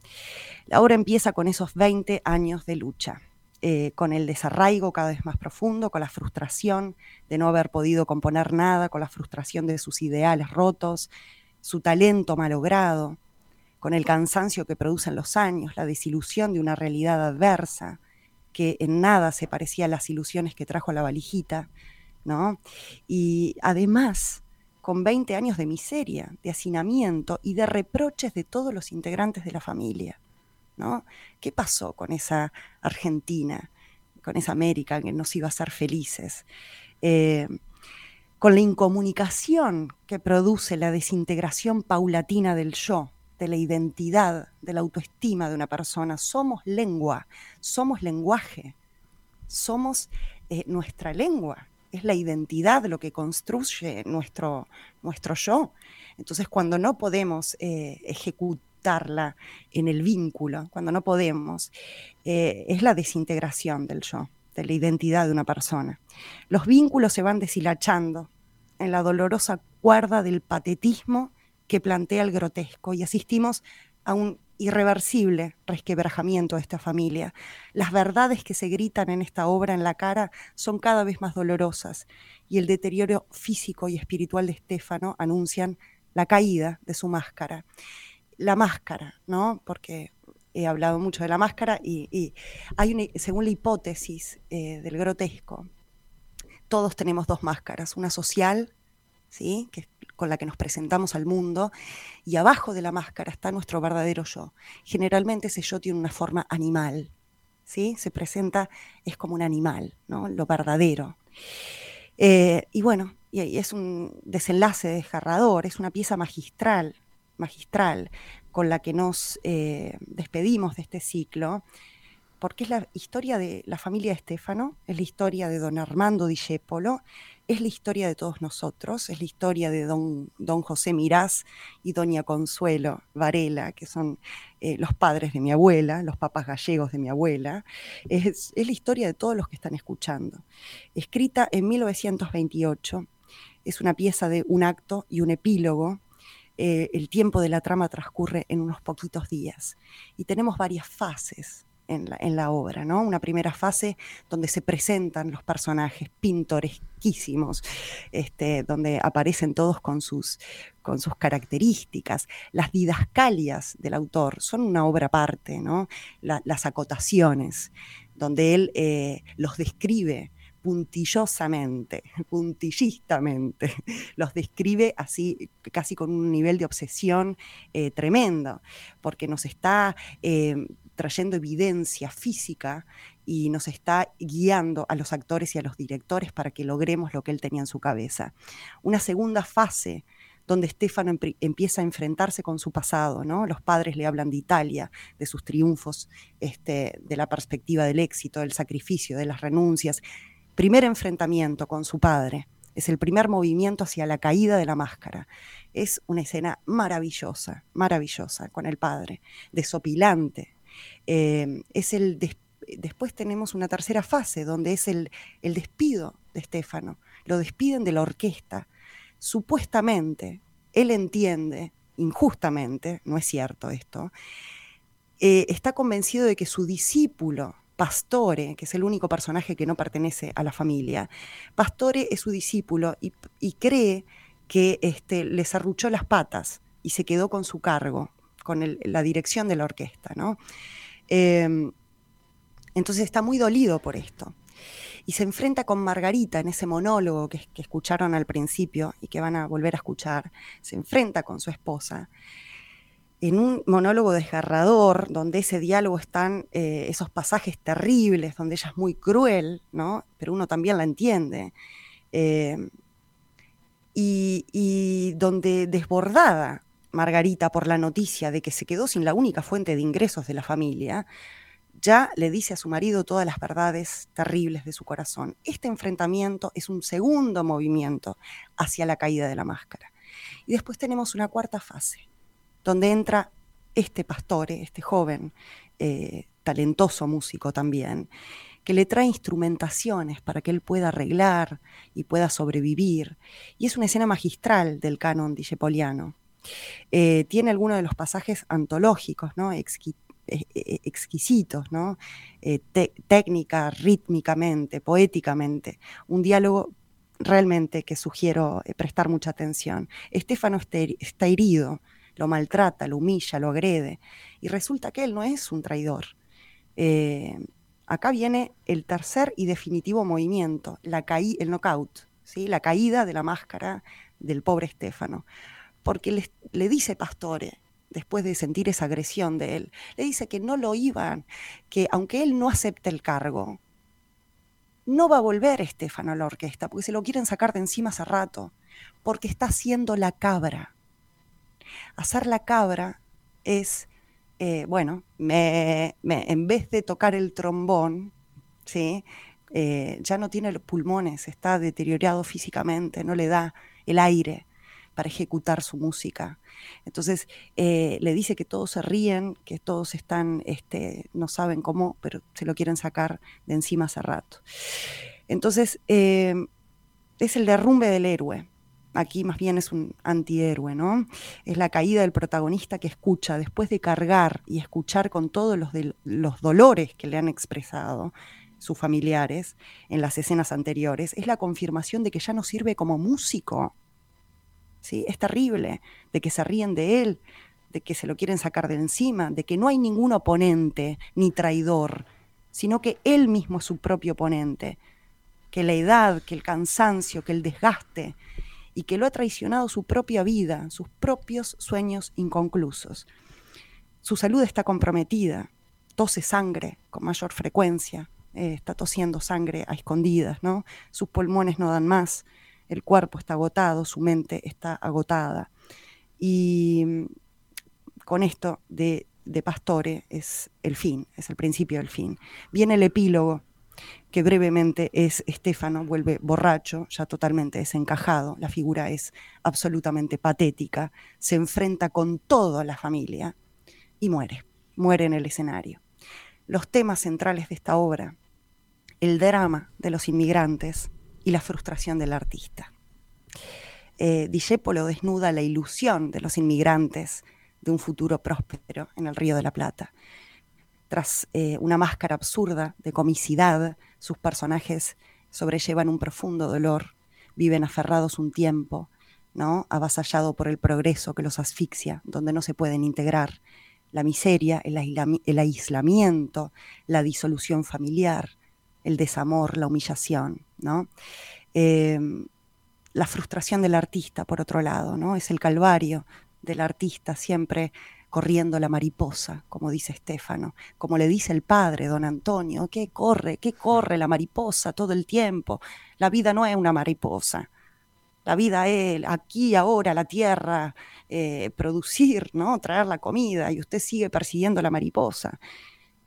La obra empieza con esos 20 años de lucha. Eh, con el desarraigo cada vez más profundo, con la frustración de no haber podido componer nada, con la frustración de sus ideales rotos, su talento malogrado, con el cansancio que producen los años, la desilusión de una realidad adversa, que en nada se parecía a las ilusiones que trajo la valijita, ¿no? Y además, con 20 años de miseria, de hacinamiento y de reproches de todos los integrantes de la familia. ¿Qué pasó con esa Argentina, con esa América que nos iba a hacer felices? Eh, con la incomunicación que produce la desintegración paulatina del yo, de la identidad, de la autoestima de una persona. Somos lengua, somos lenguaje, somos eh, nuestra lengua, es la identidad lo que construye nuestro, nuestro yo. Entonces, cuando no podemos eh, ejecutar, en el vínculo, cuando no podemos, eh, es la desintegración del yo, de la identidad de una persona. Los vínculos se van deshilachando en la dolorosa cuerda del patetismo que plantea el grotesco y asistimos a un irreversible resquebrajamiento de esta familia. Las verdades que se gritan en esta obra en la cara son cada vez más dolorosas y el deterioro físico y espiritual de Estefano anuncian la caída de su máscara la máscara, ¿no? Porque he hablado mucho de la máscara y, hay una, según la hipótesis eh, del grotesco, todos tenemos dos máscaras, una social, ¿sí? Que con la que nos presentamos al mundo, y abajo de la máscara está nuestro verdadero yo. Generalmente ese yo tiene una forma animal, ¿sí? Se presenta, es como un animal, ¿no? Lo verdadero. Eh, y bueno, y es un desenlace desgarrador, es una pieza magistral, magistral con la que nos eh, despedimos de este ciclo, porque es la historia de la familia de Estefano, es la historia de don Armando Discepolo, es la historia de todos nosotros, es la historia de don, don José Mirás y doña Consuelo Varela, que son eh, los padres de mi abuela, los papas gallegos de mi abuela. Es, es la historia de todos los que están escuchando. Escrita en 1928, es una pieza de un acto y un epílogo eh, el tiempo de la trama transcurre en unos poquitos días y tenemos varias fases en la, obra, ¿no? Una primera fase donde se presentan los personajes pintoresquísimos, este, donde aparecen todos con sus, características. Las didascalias del autor son una obra aparte, ¿no? las acotaciones, donde él eh, los describe puntillosamente, puntillistamente, los describe así, casi con un nivel de obsesión eh, tremendo, porque nos está eh, trayendo evidencia física y nos está guiando a los actores y a los directores para que logremos lo que él tenía en su cabeza. Una segunda fase donde Stefano empieza a enfrentarse con su pasado, ¿no? Los padres le hablan de Italia, de sus triunfos, este, de la perspectiva del éxito, del sacrificio, de las renuncias, primer enfrentamiento con su padre, es el primer movimiento hacia la caída de la máscara. Es una escena maravillosa, maravillosa con el padre, desopilante. Eh, es el después tenemos una tercera fase donde es el, el despido de Estefano. Lo despiden de la orquesta. Supuestamente, él entiende, injustamente, no es cierto esto, eh, está convencido de que su discípulo, Pastore, que es el único personaje que no pertenece a la familia, Pastore es su discípulo y, cree que este, les arruchó las patas y se quedó con su cargo, con la dirección de la orquesta. ¿no? Em, entonces está muy dolido por esto. Y se enfrenta con Margarita en ese monólogo que, que escucharon al principio y que van a volver a escuchar. Se enfrenta con su esposa en un monólogo desgarrador, donde ese diálogo están eh, esos pasajes terribles, donde ella es muy cruel, ¿no? Pero uno también la entiende. Eh, y, donde desbordada Margarita por la noticia de que se quedó sin la única fuente de ingresos de la familia, ya le dice a su marido todas las verdades terribles de su corazón. Este enfrentamiento es un segundo movimiento hacia la caída de la máscara. Y después tenemos una cuarta fase, donde entra este pastor, este joven, eh, talentoso músico también, que le trae instrumentaciones para que él pueda arreglar y pueda sobrevivir. Y es una escena magistral del canon dijepoliano. Eh, tiene algunos de los pasajes antológicos, ¿no? Eh, exquisitos, ¿no? técnica, rítmicamente, poéticamente. Un diálogo realmente que sugiero prestar mucha atención. Estefano está herido lo maltrata, lo humilla, lo agrede. Y resulta que él no es un traidor. Eh, acá viene el tercer y definitivo movimiento, la el knockout, ¿sí? la caída de la máscara del pobre Estefano. Porque le, dice Pastore, después de sentir esa agresión de él, le dice que no lo iban, que aunque él no acepte el cargo, no va a volver Estefano a la orquesta, porque se lo quieren sacar de encima hace rato, porque está haciendo la cabra. Hacer la cabra es, eh, bueno, en vez de tocar el trombón, ¿sí? Eh, ya no tiene los pulmones, está deteriorado físicamente, no le da el aire para ejecutar su música. Entonces eh, le dice que todos se ríen, que todos están, este, no saben cómo, pero se lo quieren sacar de encima hace rato. Entonces es el derrumbe del héroe aquí más bien es un antihéroe, ¿no? Es la caída del protagonista que escucha, después de cargar y escuchar con todos los, los dolores que le han expresado sus familiares en las escenas anteriores, es la confirmación de que ya no sirve como músico. ¿Sí? Es terrible, de que se ríen de él, de que se lo quieren sacar de encima, de que no hay ningún oponente ni traidor, sino que él mismo es su propio oponente, que la edad, que el cansancio, que el desgaste, y que lo ha traicionado su propia vida, sus propios sueños inconclusos. Su salud está comprometida, tose sangre con mayor frecuencia, eh, está tosiendo sangre a escondidas, ¿no? Sus pulmones no dan más, el cuerpo está agotado, su mente está agotada. Y mm, con esto de de Pastore es el fin, es el principio del fin. Viene el epílogo, que brevemente es Estefano, vuelve borracho, ya totalmente desencajado, la figura es absolutamente patética, se enfrenta con toda la familia y muere, muere en el escenario. Los temas centrales de esta obra, el drama de los inmigrantes y la frustración del artista. Eh, desnuda la ilusión de los inmigrantes de un futuro próspero en el Río de la Plata. Tras eh, una máscara absurda de comicidad, sus personajes sobrellevan un profundo dolor, viven aferrados un tiempo, ¿no? avasallado por el progreso que los asfixia, donde no se pueden integrar la miseria, el, aislamiento, la disolución familiar, el desamor, la humillación. ¿no? Em, la frustración del artista, por otro lado, ¿no? es el calvario del artista siempre corriendo la mariposa, como dice Estefano, como le dice el padre, don Antonio, que corre, que corre la mariposa todo el tiempo. La vida no es una mariposa. La vida es aquí, ahora, la tierra, eh, producir, ¿no? traer la comida, y usted sigue persiguiendo la mariposa.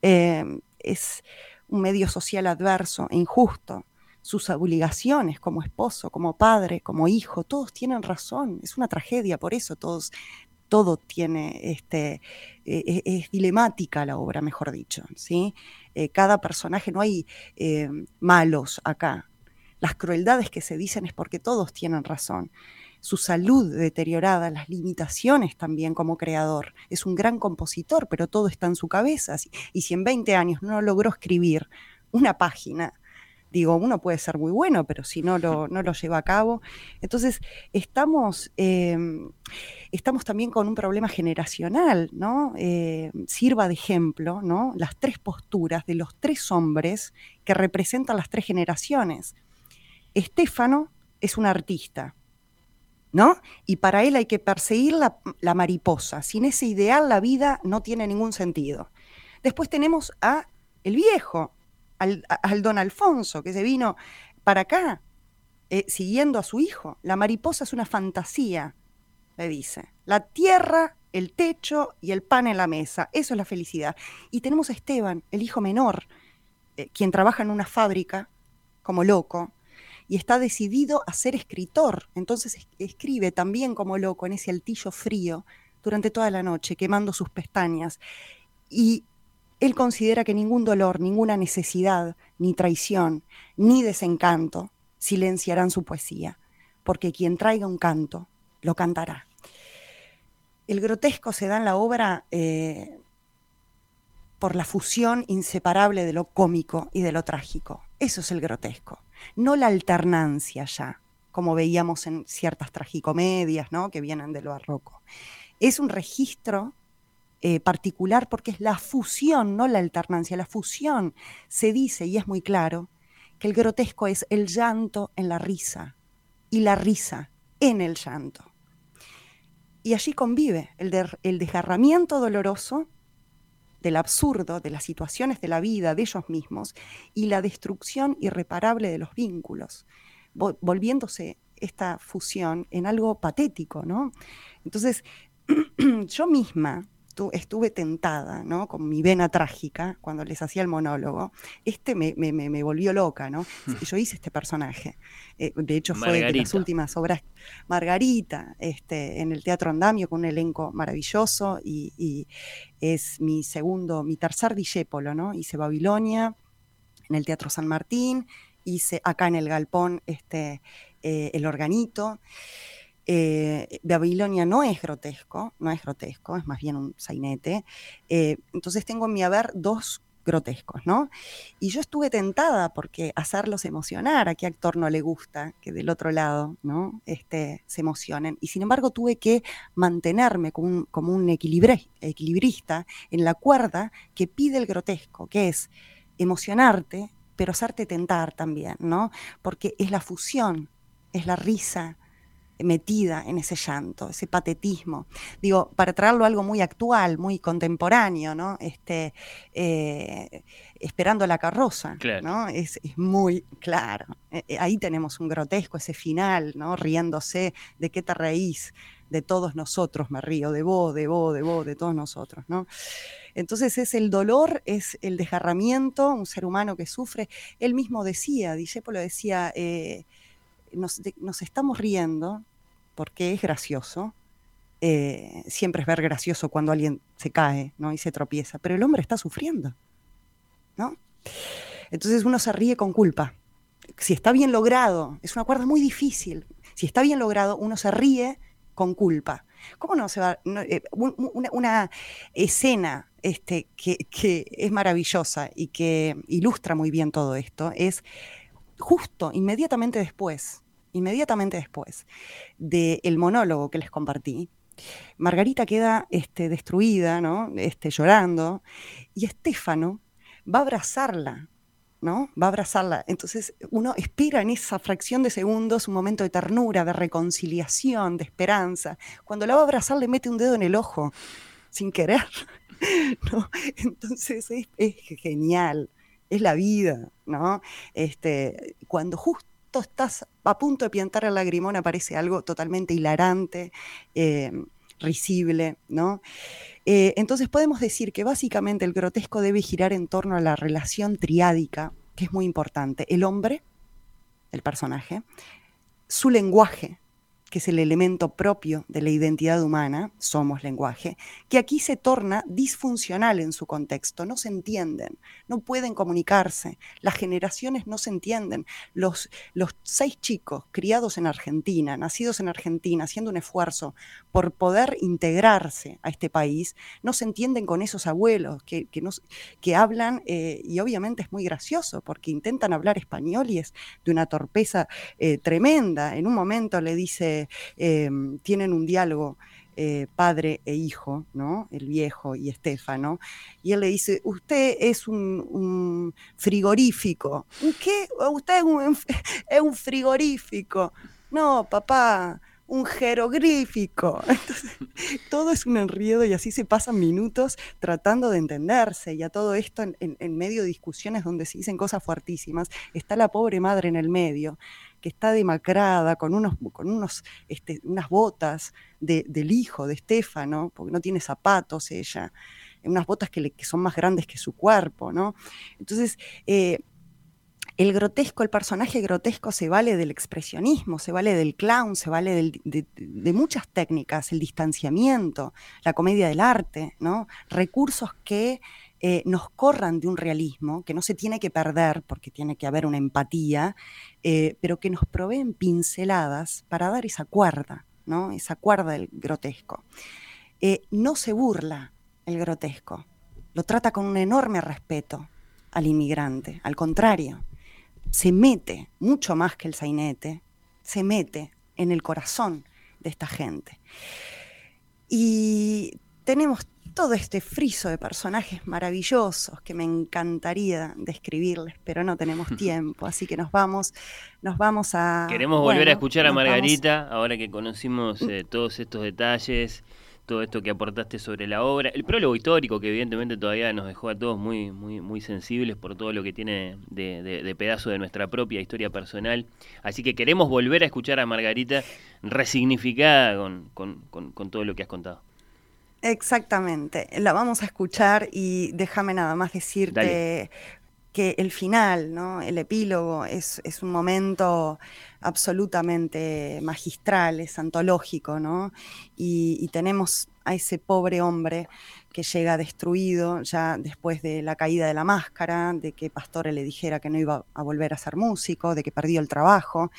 Em, es un medio social adverso e injusto. Sus obligaciones como esposo, como padre, como hijo, todos tienen razón. Es una tragedia, por eso todos todo tiene, este, e, e, es, dilemática la obra, mejor dicho, ¿sí? Eh, cada personaje, no hay eh, malos acá. Las crueldades que se dicen es porque todos tienen razón. Su salud deteriorada, las limitaciones también como creador. Es un gran compositor, pero todo está en su cabeza. Y si en 20 años no logró escribir una página digo, uno puede ser muy bueno, pero si no lo, no lo lleva a cabo. Entonces, estamos, em, estamos también con un problema generacional, ¿no? Eh, sirva de ejemplo, ¿no? Las tres posturas de los tres hombres que representan las tres generaciones. Estefano es un artista, ¿no? Y para él hay que perseguir la, la mariposa. Sin ese ideal la vida no tiene ningún sentido. Después tenemos a el viejo, al, don Alfonso, que se vino para acá eh, siguiendo a su hijo. La mariposa es una fantasía, le dice. La tierra, el techo y el pan en la mesa. Eso es la felicidad. Y tenemos a Esteban, el hijo menor, eh, quien trabaja en una fábrica como loco y está decidido a ser escritor. Entonces escribe también como loco en ese altillo frío durante toda la noche, quemando sus pestañas. Y él considera que ningún dolor, ninguna necesidad, ni traición, ni desencanto silenciarán su poesía, porque quien traiga un canto, lo cantará. El grotesco se da en la obra eh, por la fusión inseparable de lo cómico y de lo trágico. Eso es el grotesco, no la alternancia ya, como veíamos en ciertas tragicomedias ¿no? que vienen de lo barroco. Es un registro eh, particular porque es la fusión, no la alternancia, la fusión. Se dice, y es muy claro, que el grotesco es el llanto en la risa y la risa en el llanto. Y allí convive el, el desgarramiento doloroso del absurdo, de las situaciones de la vida, de ellos mismos, y la destrucción irreparable de los vínculos, volviéndose esta fusión en algo patético, ¿no? Entonces, [clears throat] yo misma, estuve tentada, ¿no? Con mi vena trágica, cuando les hacía el monólogo. Este me, volvió loca, ¿no? Yo hice este personaje. Eh, de hecho, fue de las últimas obras. Margarita, este, en el Teatro Andamio, con un elenco maravilloso, y, es mi segundo, mi tercer discépolo, ¿no? Hice Babilonia en el Teatro San Martín, hice acá en el Galpón este, eh, El Organito. Eh, Babilonia no es grotesco, no es grotesco, es más bien un sainete. Eh, entonces tengo en mi haber dos grotescos, ¿no? Y yo estuve tentada porque hacerlos emocionar, a qué actor no le gusta que del otro lado, ¿no? Este, se emocionen. Y sin embargo tuve que mantenerme como un, como un equilibrista en la cuerda que pide el grotesco, que es emocionarte, pero hacerte tentar también, ¿no? Porque es la fusión, es la risa, metida en ese llanto, ese patetismo. Digo, para traerlo a algo muy actual, muy contemporáneo, ¿no? Este, eh, esperando la carroza, ¿no? Es, muy claro. Eh, eh, ahí tenemos un grotesco, ese final, ¿no? Riéndose, ¿de qué te reís? de todos nosotros me río, de vos, de vos, de vos, de todos nosotros, ¿no? Entonces es el dolor, es el desgarramiento, un ser humano que sufre. Él mismo decía, Discépolo decía, eh, nos, estamos riendo porque es gracioso. Eh, siempre es ver gracioso cuando alguien se cae ¿no? y se tropieza, pero el hombre está sufriendo. ¿no? Entonces uno se ríe con culpa. Si está bien logrado, es una cuerda muy difícil. Si está bien logrado, uno se ríe con culpa. ¿Cómo no se va? Eh, una, escena este, que, que, es maravillosa y que ilustra muy bien todo esto es justo, inmediatamente después, inmediatamente después del monólogo que les compartí, Margarita queda este, destruida, ¿no? Este, llorando, y Estefano va a abrazarla, ¿no? Va a abrazarla. Entonces uno espera en esa fracción de segundos un momento de ternura, de reconciliación, de esperanza. Cuando la va a abrazar le mete un dedo en el ojo, sin querer. [laughs] ¿no? Entonces es, genial, es la vida, ¿no? Este, cuando justo estás a punto de piantar el lagrimón aparece algo totalmente hilarante, eh, risible, ¿no? Eh, entonces podemos decir que básicamente el grotesco debe girar en torno a la relación triádica, que es muy importante. El hombre, el personaje, su lenguaje, que es el elemento propio de la identidad humana, somos lenguaje, que aquí se torna disfuncional en su contexto, no se entienden, no pueden comunicarse, las generaciones no se entienden. Los, seis chicos criados en Argentina, nacidos en Argentina, haciendo un esfuerzo por poder integrarse a este país, no se entienden con esos abuelos que hablan, eh, y obviamente es muy gracioso, porque intentan hablar español y es de una torpeza eh, tremenda. En un momento le dice, Em, tienen un diálogo eh, padre e hijo, ¿no? El viejo y Estefano, y él le dice, usted es un, frigorífico. qué? Usted es un, [laughs] es un frigorífico. No, papá, un jeroglífico. [laughs] todo es un enredo y así se pasan minutos tratando de entenderse y a todo esto en, medio de discusiones donde se dicen cosas fuertísimas, está la pobre madre en el medio que está demacrada, con, unos, con unos, este, unas botas del hijo de Estefano, porque no tiene zapatos ella, unas botas que, son más grandes que su cuerpo, ¿no? Entonces, eh, el grotesco, el personaje grotesco se vale del expresionismo, se vale del clown, se vale de, muchas técnicas, el distanciamiento, la comedia del arte, ¿no? Recursos que eh, nos corran de un realismo que no se tiene que perder porque tiene que haber una empatía, eh, pero que nos proveen pinceladas para dar esa cuerda, ¿no? Esa cuerda del grotesco. Eh, no se burla el grotesco, lo trata con un enorme respeto al inmigrante, al contrario se mete, mucho más que el sainete, se mete en el corazón de esta gente. Y tenemos todo este friso de personajes maravillosos que me encantaría describirles, pero no tenemos [laughs] tiempo, así que nos vamos, nos vamos a. Queremos volver a escuchar a Margarita, ahora que conocimos eh, todos estos detalles todo esto que aportaste sobre la obra, el prólogo histórico que evidentemente todavía nos dejó a todos muy, muy, muy sensibles por todo lo que tiene de, pedazo de nuestra propia historia personal. Así que queremos volver a escuchar a Margarita resignificada con, todo lo que has contado. Exactamente, la vamos a escuchar y déjame nada más decirte que el final, ¿no? el epílogo, es, un momento absolutamente magistral, es antológico, ¿no? Y, tenemos a ese pobre hombre que llega destruido ya después de la caída de la máscara, de que Pastore le dijera que no iba a volver a ser músico, de que perdió el trabajo,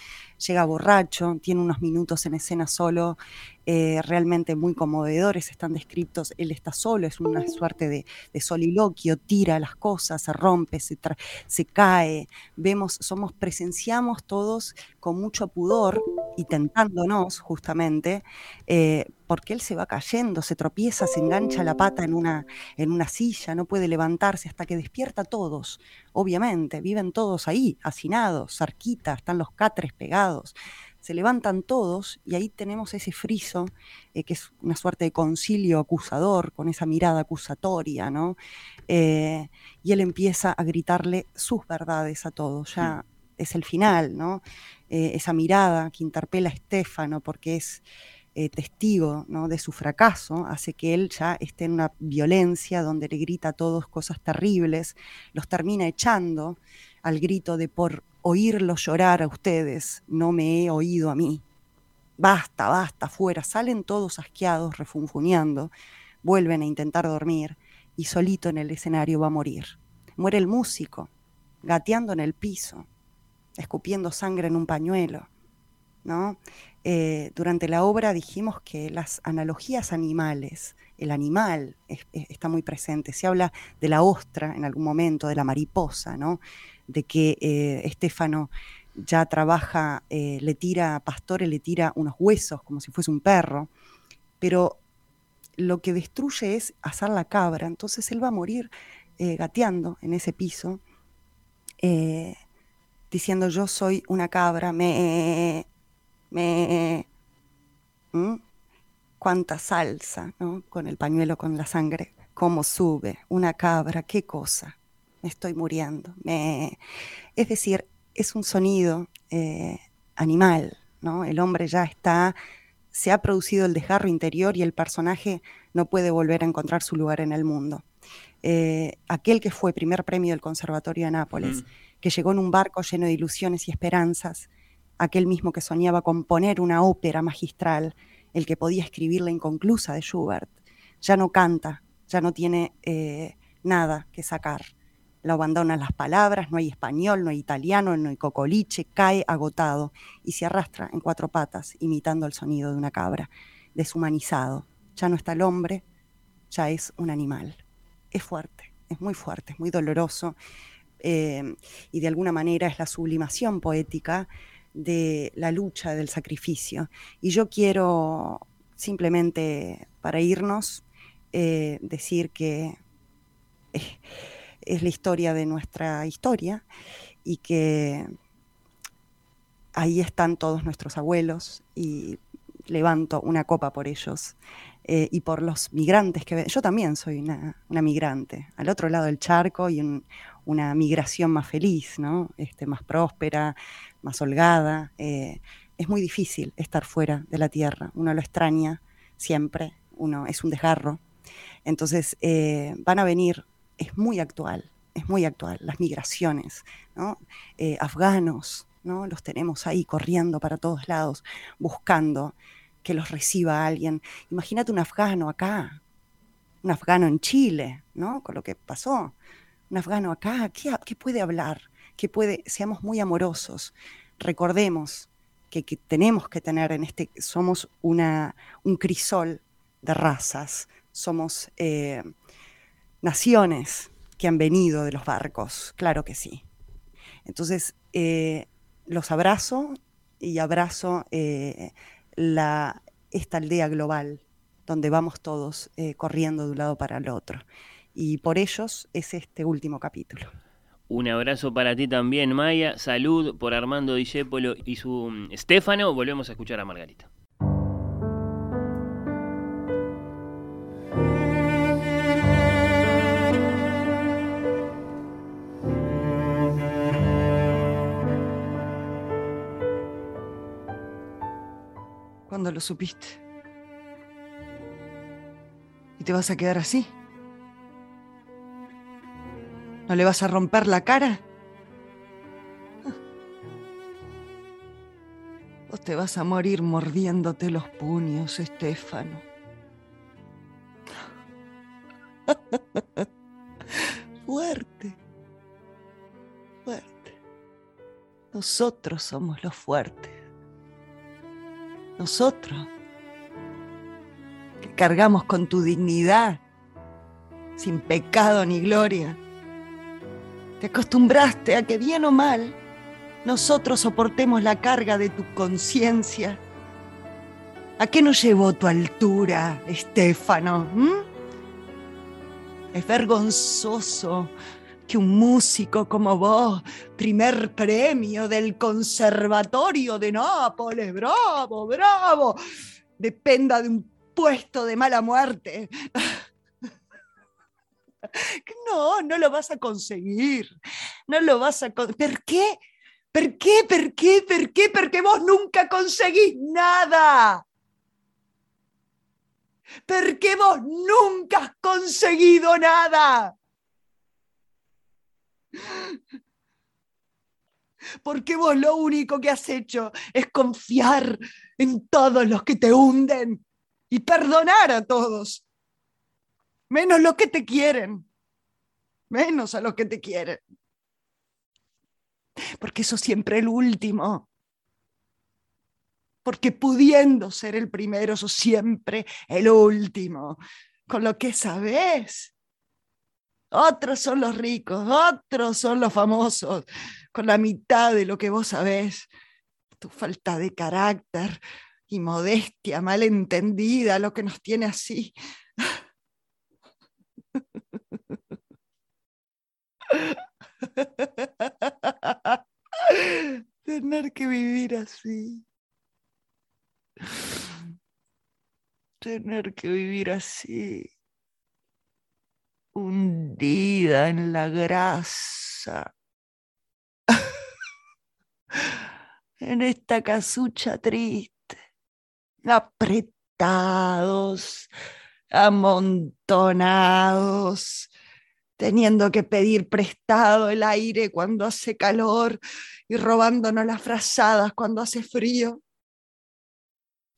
llega borracho, tiene unos minutos en escena solo, eh, realmente muy conmovedores, están descritos, él está solo, es una suerte de, soliloquio, tira las cosas, se rompe, se, cae, vemos, somos, presenciamos todos con mucho pudor y tentándonos justamente, eh, porque él se va cayendo, se tropieza, se engancha la pata en una, en una silla, no puede levantarse hasta que despierta a todos, obviamente, viven todos ahí, hacinados, cerquita, están los catres pegados, se levantan todos y ahí tenemos ese friso, eh, que es una suerte de concilio acusador, con esa mirada acusatoria, ¿no? Eh, y él empieza a gritarle sus verdades a todos, ya es el final, ¿no? Eh, esa mirada que interpela a Estefano, porque es eh, testigo ¿no? de su fracaso, hace que él ya esté en una violencia donde le grita a todos cosas terribles, los termina echando al grito de por oírlos llorar a ustedes, no me he oído a mí. Basta, basta, fuera. Salen todos asqueados, refunfuñando, vuelven a intentar dormir y solito en el escenario va a morir. Muere el músico, gateando en el piso, escupiendo sangre en un pañuelo. ¿no? Eh, durante la obra dijimos que las analogías animales, el animal está muy presente. Se habla de la ostra en algún momento, de la mariposa, ¿no? de que eh, Estefano ya trabaja, eh, le tira a Pastore, le tira unos huesos como si fuese un perro, pero lo que destruye es asar la cabra, entonces él va a morir gateando en ese piso, diciendo yo soy una cabra, me, me... Cuánta salsa, ¿no? Con el pañuelo, con la sangre, cómo sube, una cabra, qué cosa, me estoy muriendo. Me... Es decir, es un sonido eh, animal, ¿no? El hombre ya está, se ha producido el desgarro interior y el personaje no puede volver a encontrar su lugar en el mundo. Eh, aquel que fue primer premio del Conservatorio de Nápoles, mm. que llegó en un barco lleno de ilusiones y esperanzas, aquel mismo que soñaba componer una ópera magistral, el que podía escribir la inconclusa de Schubert, ya no canta, ya no tiene eh, nada que sacar. Lo abandonan las palabras, no hay español, no hay italiano, no hay cocoliche, cae agotado y se arrastra en cuatro patas, imitando el sonido de una cabra, deshumanizado. Ya no está el hombre, ya es un animal. Es fuerte, es muy fuerte, es muy doloroso eh, y de alguna manera es la sublimación poética de la lucha, del sacrificio. Y yo quiero simplemente, para irnos, eh, decir que es la historia de nuestra historia y que ahí están todos nuestros abuelos y levanto una copa por ellos eh, y por los migrantes que yo también soy una, migrante al otro lado del charco y una migración más feliz, ¿no? este, más próspera, más holgada. Eh, es muy difícil estar fuera de la tierra, uno lo extraña siempre, uno es un desgarro. Entonces eh, van a venir, es muy actual, es muy actual, las migraciones, ¿no? Eh, afganos, ¿no? los tenemos ahí corriendo para todos lados, buscando que los reciba alguien. Imagínate un afgano acá, un afgano en Chile, ¿no? Con lo que pasó. Un afgano acá, ¿qué, qué puede hablar? Que puede, seamos muy amorosos, recordemos que, tenemos que tener en este, somos una, un crisol de razas, somos eh, naciones que han venido de los barcos, claro que sí. Entonces, eh, los abrazo y abrazo eh, la, esta aldea global donde vamos todos corriendo de un lado para el otro. Y por ellos es este último capítulo. Un abrazo para ti también, Maya. Salud por Armando Discépolo y su mm, Stefano. Volvemos a escuchar a Margarita. ¿Cuándo lo supiste? ¿Y te vas a quedar así? ¿No le vas a romper la cara? Vos te vas a morir mordiéndote los puños, Estefano. [laughs] fuerte, fuerte. Nosotros somos los fuertes. Nosotros, que cargamos con tu dignidad, sin pecado ni gloria te acostumbraste a que bien o mal nosotros soportemos la carga de tu conciencia. ¿A qué nos llevó tu altura, Estefano? ¿Mm? Es vergonzoso que un músico como vos, primer premio del Conservatorio de Nápoles, bravo, bravo, dependa de un puesto de mala muerte. [laughs] No, no lo vas a conseguir. No lo vas a ¿Por qué? ¿Por qué? ¿Por qué? ¿Por qué? Porque vos nunca conseguís nada. Porque vos nunca has conseguido nada. Porque vos lo único que has hecho es confiar en todos los que te hunden y perdonar a todos, menos los que te quieren, menos a los que te quieren. Porque eso siempre el último. Porque pudiendo ser el primero, sos siempre el último. Con lo que sabes otros son los ricos, otros son los famosos, con la mitad de lo que vos sabés. Tu falta de carácter y modestia mal entendida, lo que nos tiene así. [laughs] Tener que vivir así. Tener que vivir así. Hundida en la grasa, [laughs] en esta casucha triste, apretados, amontonados, teniendo que pedir prestado el aire cuando hace calor y robándonos las frazadas cuando hace frío,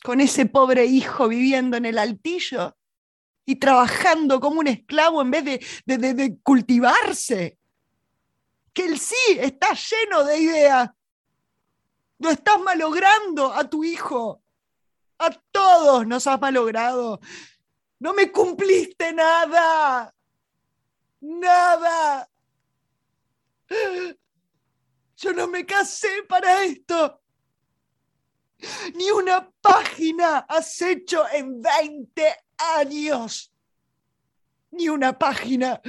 con ese pobre hijo viviendo en el altillo y trabajando como un esclavo en vez de, cultivarse. Que el sí está lleno de ideas. Lo estás malogrando a tu hijo. A todos nos has malogrado. No me cumpliste nada. Nada. Yo no me casé para esto. Ni una página has hecho en 20 años. Ni una página.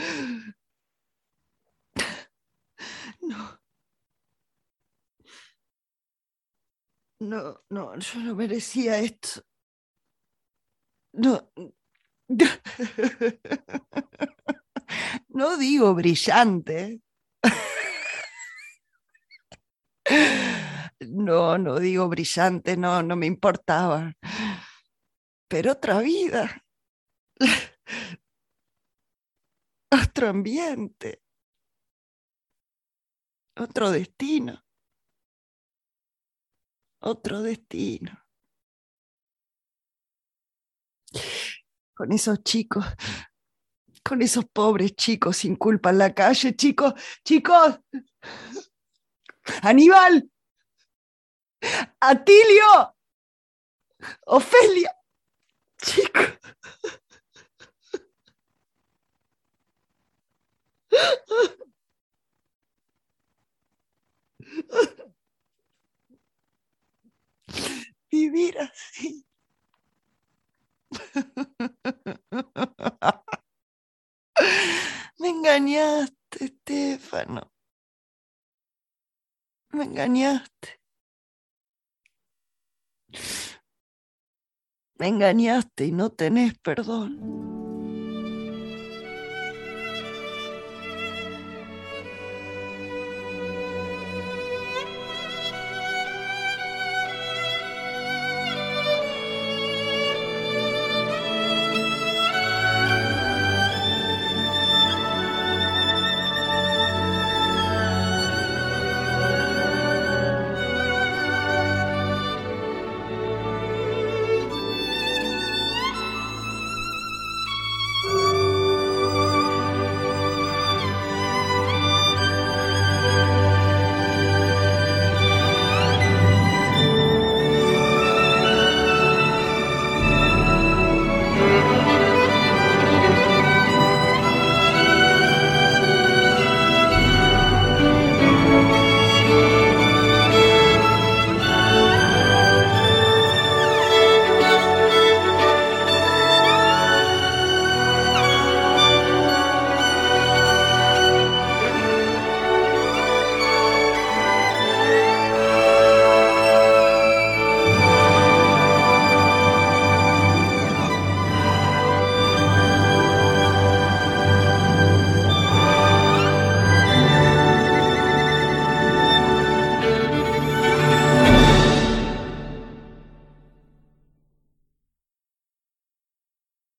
No. No, no, yo no merecía esto. No. No digo brillante. No, no digo brillante, no, no me importaba. Pero otra vida. Otro ambiente. Otro destino. Otro destino. Con esos chicos, con esos pobres chicos sin culpa en la calle, chicos, chicos. Aníbal, Atilio, Ofelia, chicos. Vivir así. Me engañaste, Estefano. Me engañaste. Engañaste y no tenés perdón.